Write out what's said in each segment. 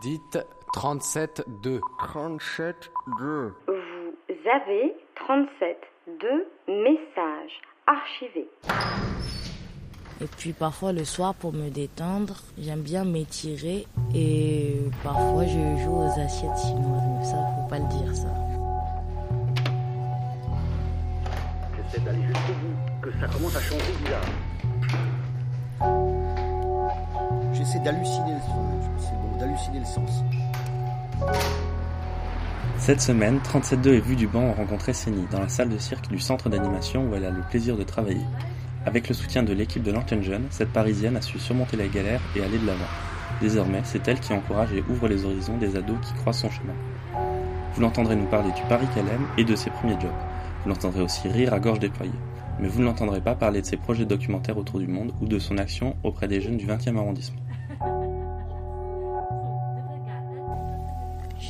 Dites 37-2. 37-2. Vous avez 37-2 messages archivés. Et puis parfois le soir pour me détendre, j'aime bien m'étirer et parfois je joue aux assiettes chinoises, mais ça faut pas le dire ça. J'essaie d'aller jusqu'au bout, que ça commence à changer bizarre. J'essaie d'halluciner le bon, d'halluciner le sens. Cette semaine, 37.2 et Vue du Banc ont rencontré Sénie dans la salle de cirque du centre d'animation où elle a le plaisir de travailler. Avec le soutien de l'équipe de l'antenne jeune, cette Parisienne a su surmonter la galère et aller de l'avant. Désormais, c'est elle qui encourage et ouvre les horizons des ados qui croisent son chemin. Vous l'entendrez nous parler du Paris qu'elle aime et de ses premiers jobs. Vous l'entendrez aussi rire à gorge déployée. Mais vous ne l'entendrez pas parler de ses projets documentaires autour du monde ou de son action auprès des jeunes du 20e arrondissement.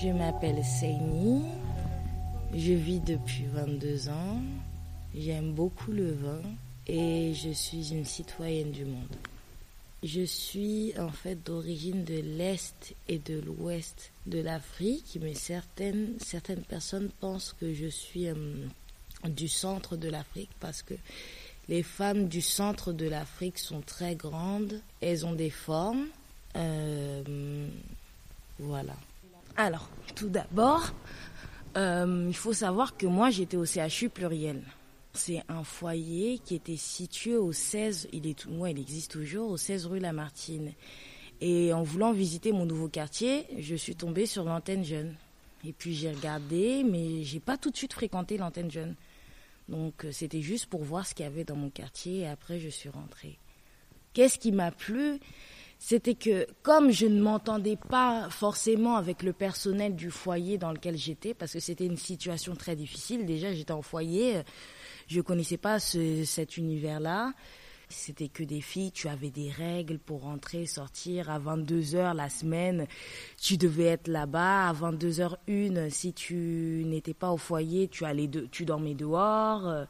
Je m'appelle Seini, je vis depuis 22 ans, j'aime beaucoup le vin et je suis une citoyenne du monde. Je suis en fait d'origine de l'Est et de l'Ouest de l'Afrique, mais certaines, certaines personnes pensent que je suis euh, du centre de l'Afrique parce que les femmes du centre de l'Afrique sont très grandes, elles ont des formes. Euh, voilà. Alors, tout d'abord, euh, il faut savoir que moi j'étais au CHU pluriel. C'est un foyer qui était situé au 16, il est il existe toujours, au 16 rue Lamartine. Et en voulant visiter mon nouveau quartier, je suis tombée sur l'antenne jeune. Et puis j'ai regardé, mais j'ai pas tout de suite fréquenté l'antenne jeune. Donc euh, c'était juste pour voir ce qu'il y avait dans mon quartier et après je suis rentrée. Qu'est-ce qui m'a plu? C'était que comme je ne m'entendais pas forcément avec le personnel du foyer dans lequel j'étais, parce que c'était une situation très difficile, déjà j'étais en foyer, je connaissais pas ce, cet univers-là. C'était que des filles, tu avais des règles pour rentrer, sortir. À 22h la semaine, tu devais être là-bas. À 22h01, si tu n'étais pas au foyer, tu, allais tu dormais dehors.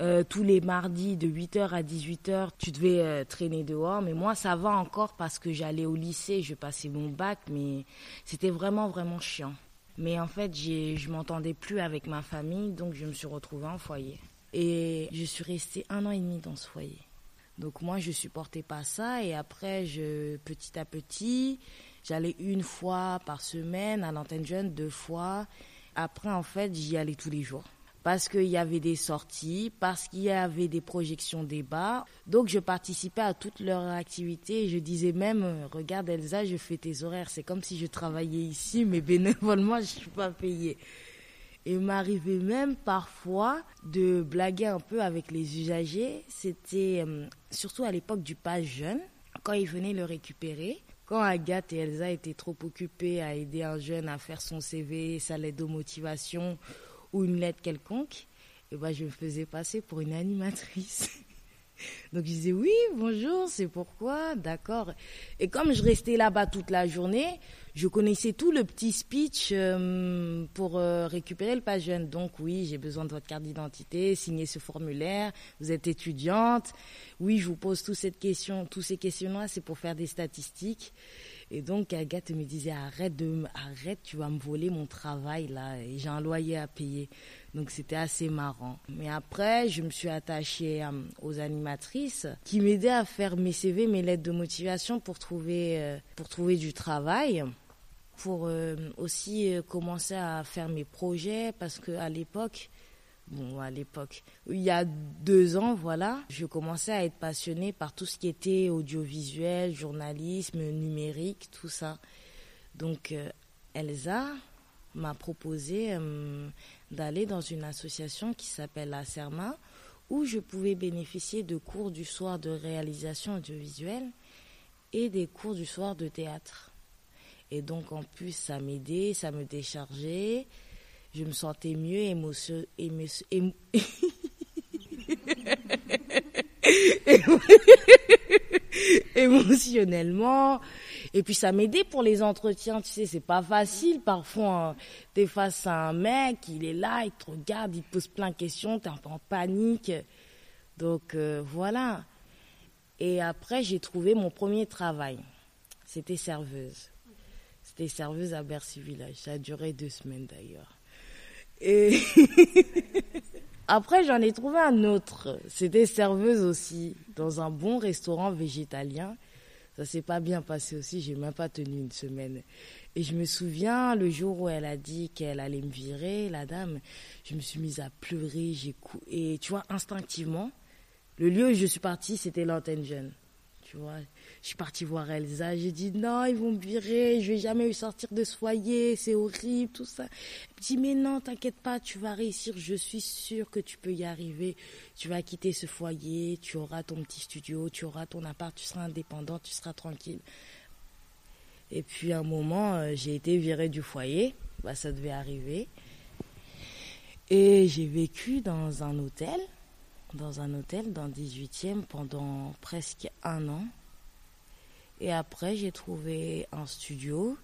Euh, tous les mardis de 8h à 18h, tu devais euh, traîner dehors. Mais moi, ça va encore parce que j'allais au lycée, je passais mon bac, mais c'était vraiment, vraiment chiant. Mais en fait, je m'entendais plus avec ma famille, donc je me suis retrouvée en foyer. Et je suis restée un an et demi dans ce foyer. Donc moi, je supportais pas ça. Et après, je, petit à petit, j'allais une fois par semaine à l'antenne jeune, deux fois. Après, en fait, j'y allais tous les jours parce qu'il y avait des sorties, parce qu'il y avait des projections débats. Donc je participais à toutes leurs activités. Je disais même, regarde Elsa, je fais tes horaires. C'est comme si je travaillais ici, mais bénévolement, je ne suis pas payée. Et m'arrivait même parfois de blaguer un peu avec les usagers. C'était euh, surtout à l'époque du pas jeune, quand ils venaient le récupérer. Quand Agathe et Elsa étaient trop occupées à aider un jeune à faire son CV, sa lettre de motivation ou une lettre quelconque, et ben je me faisais passer pour une animatrice. Donc je disais oui, bonjour, c'est pourquoi, d'accord. Et comme je restais là-bas toute la journée, je connaissais tout le petit speech euh, pour euh, récupérer le page jeune. Donc oui, j'ai besoin de votre carte d'identité, signer ce formulaire, vous êtes étudiante. Oui, je vous pose toutes cette question, tous ces questions-là, c'est pour faire des statistiques. Et donc Agathe me disait arrête de arrête, tu vas me voler mon travail là et j'ai un loyer à payer. Donc c'était assez marrant. Mais après, je me suis attachée euh, aux animatrices qui m'aidaient à faire mes CV, mes lettres de motivation pour trouver euh, pour trouver du travail pour euh, aussi commencer à faire mes projets parce que à l'époque bon, à l'époque, il y a deux ans, voilà, je commençais à être passionnée par tout ce qui était audiovisuel, journalisme, numérique, tout ça. Donc, euh, Elsa m'a proposé euh, d'aller dans une association qui s'appelle la CERMA, où je pouvais bénéficier de cours du soir de réalisation audiovisuelle et des cours du soir de théâtre. Et donc, en plus, ça m'aidait, ça me déchargeait je me sentais mieux émotion, émotionnellement. Et puis ça m'aidait pour les entretiens, tu sais, c'est pas facile parfois. Hein. T'es face à un mec, il est là, il te regarde, il te pose plein de questions, t'es un peu en panique. Donc euh, voilà. Et après, j'ai trouvé mon premier travail. C'était serveuse C'était serveuse à Bercy Village. Ça a duré deux semaines d'ailleurs. Et après, j'en ai trouvé un autre. C'était serveuse aussi dans un bon restaurant végétalien. Ça s'est pas bien passé aussi. J'ai même pas tenu une semaine. Et je me souviens le jour où elle a dit qu'elle allait me virer, la dame, je me suis mise à pleurer. J'ai et tu vois instinctivement, le lieu où je suis partie, c'était l'antenne jeune. Tu vois, je suis partie voir Elsa, j'ai dit non, ils vont me virer, je vais jamais sortir de ce foyer, c'est horrible, tout ça. Elle me dit mais non, t'inquiète pas, tu vas réussir, je suis sûre que tu peux y arriver. Tu vas quitter ce foyer, tu auras ton petit studio, tu auras ton appart, tu seras indépendant, tu seras tranquille. Et puis à un moment, euh, j'ai été virée du foyer, bah, ça devait arriver. Et j'ai vécu dans un hôtel dans un hôtel dans le 18e pendant presque un an. Et après, j'ai trouvé un studio.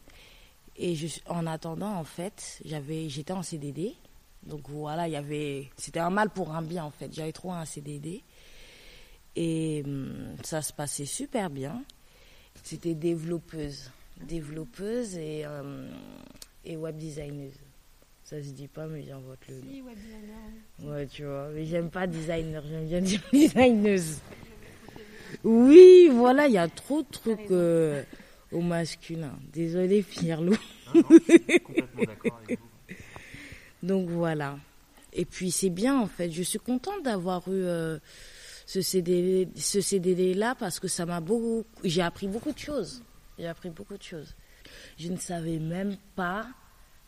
Et en attendant, en fait, j'avais, j'étais en CDD. Donc voilà, il y avait, c'était un mal pour un bien, en fait. J'avais trouvé un CDD. Et hum, ça se passait super bien. C'était développeuse. Développeuse et, hum, et web designeuse. Ça se dit pas, mais j'invente le nom. Si, web designer. oui. Ouais, tu vois. Mais j'aime pas designer, j'aime bien dire designeuse. Oui, voilà, il y a trop de trucs euh, au masculin. Désolée, Pierre-Loup. Complètement d'accord avec vous. Donc voilà. Et puis c'est bien en fait. Je suis contente d'avoir eu euh, ce CDD, ce CDD là parce que ça m'a beaucoup. J'ai appris beaucoup de choses. J'ai appris beaucoup de choses. Je ne savais même pas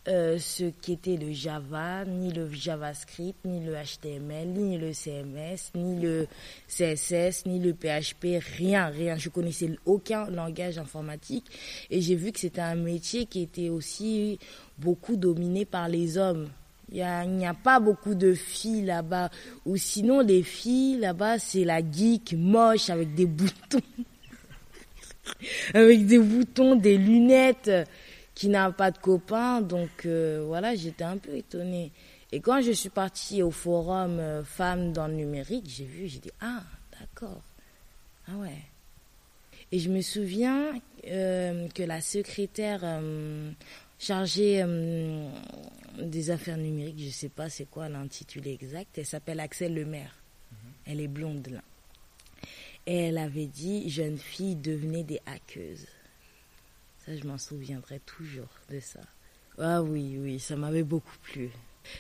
euh, ce qu'était le Java, ni le JavaScript, ni le HTML, ni le CMS, ni le CSS, ni le PHP, rien, rien. Je connaissais aucun langage informatique et j'ai vu que c'était un métier qui était aussi beaucoup dominé par les hommes. Il y a- n'y a, pas beaucoup de filles là-bas. Ou sinon, les filles là-bas, c'est la geek moche avec des boutons. avec des boutons, des lunettes, qui n'a pas de copains. Donc euh, voilà, j'étais un peu étonnée. Et quand je suis partie au forum euh, femmes dans le numérique, j'ai vu, j'ai dit, ah, d'accord. Ah ouais. Et je me souviens euh, que la secrétaire euh, chargée euh, des affaires numériques, je sais pas c'est quoi l'intitulé exact, elle s'appelle Axel Lemaire. Elle est blonde là. Et elle avait dit, jeune fille, devenez des hackeuses. Ça, je m'en souviendrai toujours de ça. Ah oui, oui, ça m'avait beaucoup plu.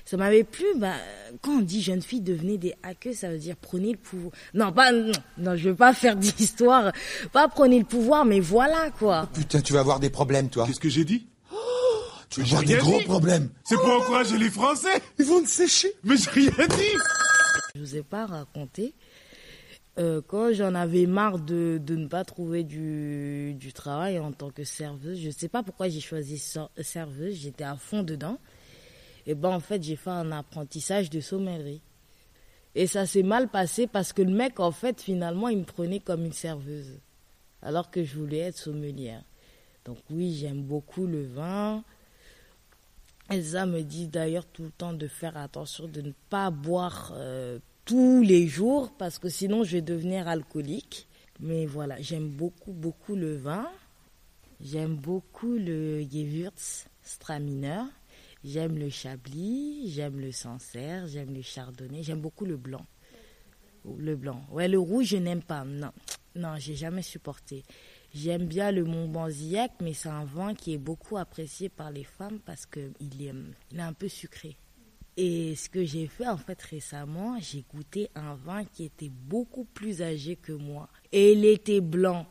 Ça m'avait plu, bah, quand on dit jeune fille, devenez des hackeuses, ça veut dire prenez le pouvoir. Non, pas, non, non, je veux pas faire d'histoire. Pas prenez le pouvoir, mais voilà, quoi. Putain, tu vas avoir des problèmes, toi. Qu'est-ce que j'ai dit? Tu vas avoir des gros dit. problèmes. C'est pour encourager les Français Ils vont te sécher. Mais j'ai rien dit Je vous ai pas raconté. Euh, quand j'en avais marre de, de ne pas trouver du, du travail en tant que serveuse, je sais pas pourquoi j'ai choisi ser- serveuse, j'étais à fond dedans. Et ben en fait, j'ai fait un apprentissage de sommellerie. Et ça s'est mal passé parce que le mec, en fait, finalement, il me prenait comme une serveuse. Alors que je voulais être sommelière. Donc oui, j'aime beaucoup le vin. Elsa me dit d'ailleurs tout le temps de faire attention de ne pas boire euh, tous les jours parce que sinon je vais devenir alcoolique. Mais voilà, j'aime beaucoup, beaucoup le vin. J'aime beaucoup le Gewürz Straminer. J'aime le Chablis, j'aime le Sancerre, j'aime le Chardonnay, j'aime beaucoup le blanc. Le blanc. Ouais, le rouge, je n'aime pas. Non, non, j'ai jamais supporté. J'aime bien le Montbanzillac, mais c'est un vin qui est beaucoup apprécié par les femmes parce que il est, il est un peu sucré. Et ce que j'ai fait en fait récemment, j'ai goûté un vin qui était beaucoup plus âgé que moi. Et il était blanc.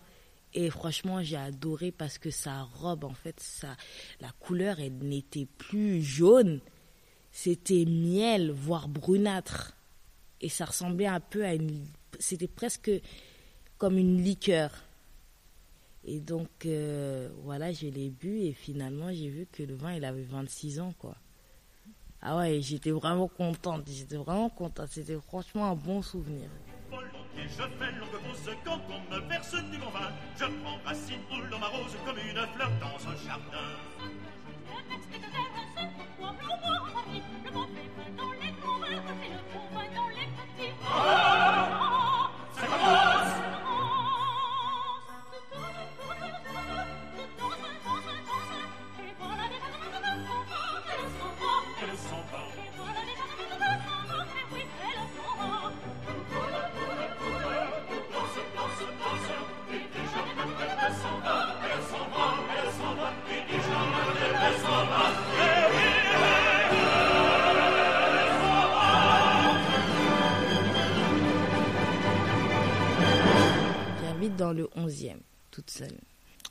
Et franchement, j'ai adoré parce que sa robe, en fait, ça, la couleur, elle n'était plus jaune. C'était miel, voire brunâtre. Et ça ressemblait un peu à une. C'était presque comme une liqueur. Et donc, euh, voilà, je l'ai bu et finalement, j'ai vu que le vin, il avait 26 ans, quoi. Ah ouais, j'étais vraiment contente. J'étais vraiment contente. C'était franchement un bon souvenir. Volontiers, je fais longue pause quand on me verse du bon vin. Je prends racine, roule dans ma rose comme une fleur dans un jardin. Dans le 11e, toute seule.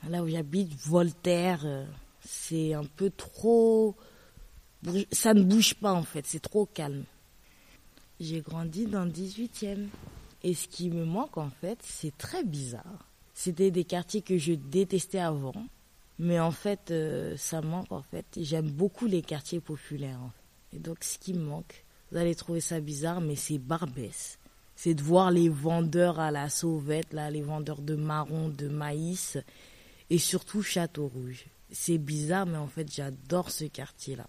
Là où j'habite, Voltaire, euh, c'est un peu trop... Ça ne bouge pas en fait, c'est trop calme. J'ai grandi dans le 18e. Et ce qui me manque en fait, c'est très bizarre. C'était des quartiers que je détestais avant. Mais en fait, euh, ça manque en fait. J'aime beaucoup les quartiers populaires. Et donc ce qui me manque, vous allez trouver ça bizarre, mais c'est Barbès. C'est de voir les vendeurs à la sauvette, là, les vendeurs de marron, de maïs, et surtout Château Rouge. C'est bizarre, mais en fait, j'adore ce quartier-là.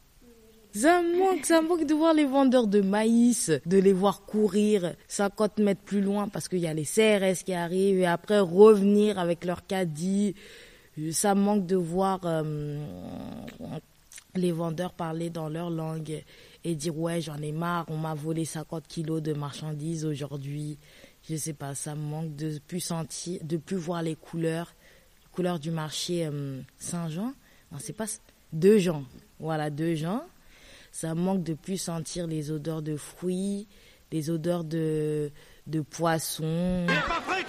Ça me manque, ça manque de voir les vendeurs de maïs, de les voir courir 50 mètres plus loin parce qu'il y a les CRS qui arrivent et après revenir avec leur caddie. Ça me manque de voir euh, les vendeurs parler dans leur langue et dire ouais j'en ai marre, on m'a volé 50 kilos de marchandises aujourd'hui. Je sais pas, ça me manque de plus sentir, de plus voir les couleurs, les couleurs du marché euh, Saint-Jean. Non, c'est pas deux gens. Voilà, deux gens. Ça me manque de plus sentir les odeurs de fruits, les odeurs de de poissons.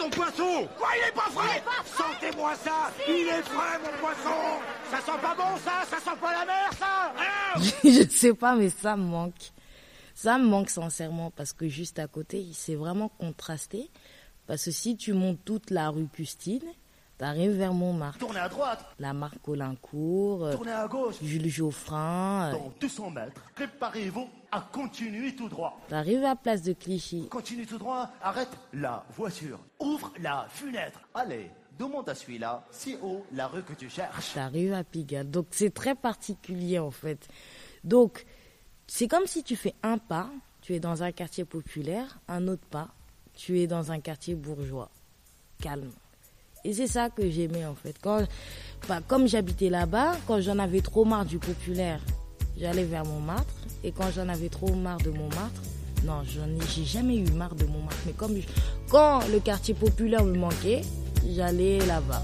Il est pas frais ton poisson Quoi il est pas frais, Sentez-moi ça Il est frais mon poisson Ça sent pas bon ça Ça sent pas la mer ça Je sais pas mais ça me manque. Ça me manque sincèrement parce que juste à côté, c'est vraiment contrasté. Parce que si tu montes toute la rue Custine, T'arrives vers Montmartre. Tournez à droite. La marque Colincourt. Euh, Tournez à gauche. Jules Geoffrin. Dans 200 mètres, préparez-vous à continuer tout droit. T'arrives à Place de Clichy. Continue tout droit, arrête la voiture. Ouvre la fenêtre. Allez, demande à celui-là, si haut la rue que tu cherches? T'arrives à Pigalle. Donc c'est très particulier en fait. Donc c'est comme si tu fais un pas, tu es dans un quartier populaire, un autre pas, tu es dans un quartier bourgeois. Calme. Et c'est ça que j'aimais en fait. Quand, bah, comme j'habitais là-bas, quand j'en avais trop marre du populaire, j'allais vers Montmartre. Et quand j'en avais trop marre de Montmartre, non, j'en ai, j'ai jamais eu marre de Montmartre. Mais quand le quartier populaire me manquait, j'allais là-bas.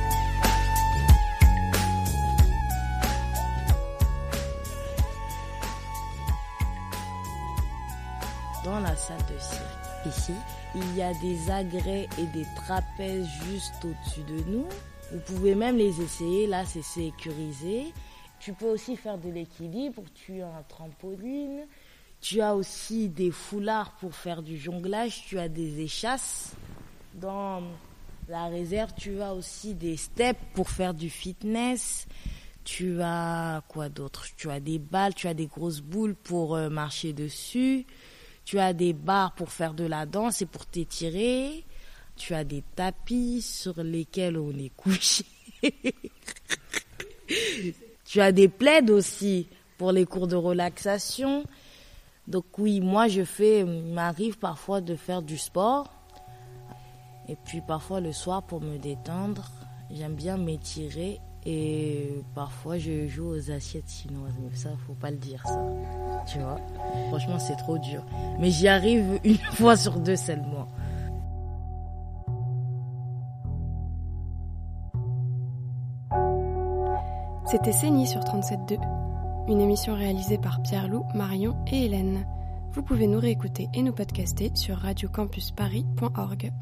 dans la salle de cirque. Ici, il y a des agrès et des trapèzes juste au-dessus de nous. Vous pouvez même les essayer, là c'est sécurisé. Tu peux aussi faire de l'équilibre, tu as un trampoline, tu as aussi des foulards pour faire du jonglage, tu as des échasses. Dans la réserve, tu as aussi des steps pour faire du fitness. Tu as quoi d'autre? Tu as des balles, tu as des grosses boules pour euh, marcher dessus. Tu as des barres pour faire de la danse et pour t'étirer. Tu as des tapis sur lesquels on est couché. tu as des plaides aussi pour les cours de relaxation. Donc oui, moi je fais, il m'arrive parfois de faire du sport. Et puis parfois le soir pour me détendre, j'aime bien m'étirer et parfois je joue aux assiettes chinoises. Mais ça, faut pas le dire ça. Tu vois Franchement, c'est trop dur. Mais j'y arrive une fois sur deux seulement. C'était Séni sur 37.2, une émission réalisée par Pierre-Loup, Marion et Hélène. Vous pouvez nous réécouter et nous podcaster sur radiocampusparis.org.